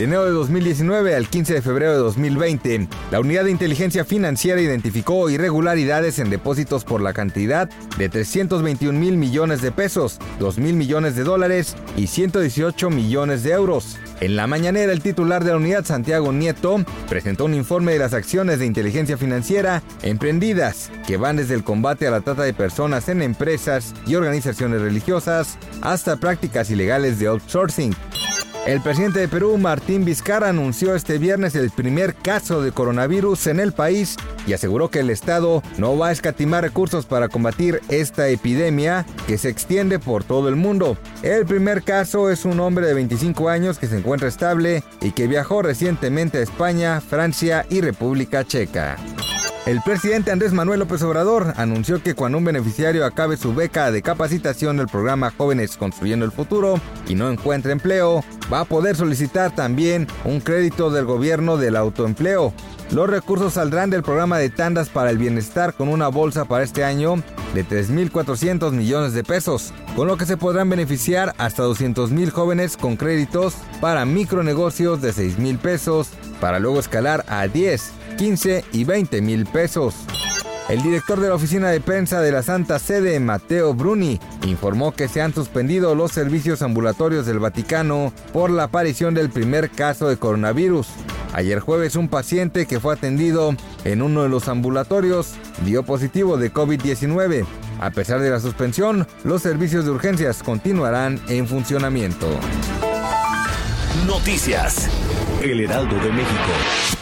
De enero de 2019 al 15 de febrero de 2020, la Unidad de Inteligencia Financiera identificó irregularidades en depósitos por la cantidad de 321 mil millones de pesos, 2 mil millones de dólares y 118 millones de euros. En la mañanera, el titular de la unidad, Santiago Nieto, presentó un informe de las acciones de inteligencia financiera emprendidas, que van desde el combate a la trata de personas en empresas y organizaciones religiosas hasta prácticas ilegales de outsourcing. El presidente de Perú, Martín Vizcarra, anunció este viernes el primer caso de coronavirus en el país y aseguró que el Estado no va a escatimar recursos para combatir esta epidemia que se extiende por todo el mundo. El primer caso es un hombre de 25 años que se encuentra estable y que viajó recientemente a España, Francia y República Checa. El presidente Andrés Manuel López Obrador anunció que cuando un beneficiario acabe su beca de capacitación del programa Jóvenes Construyendo el Futuro y no encuentre empleo, va a poder solicitar también un crédito del gobierno del autoempleo. Los recursos saldrán del programa de tandas para el bienestar con una bolsa para este año de 3.400 millones de pesos, con lo que se podrán beneficiar hasta 200.000 jóvenes con créditos para micronegocios de 6.000 pesos, para luego escalar a 10, 15 y 20 mil pesos. El director de la oficina de prensa de la Santa Sede, Mateo Bruni, informó que se han suspendido los servicios ambulatorios del Vaticano por la aparición del primer caso de coronavirus. Ayer jueves un paciente que fue atendido en uno de los ambulatorios dio positivo de COVID-19. A pesar de la suspensión, los servicios de urgencias continuarán en funcionamiento. Noticias. El Heraldo de México.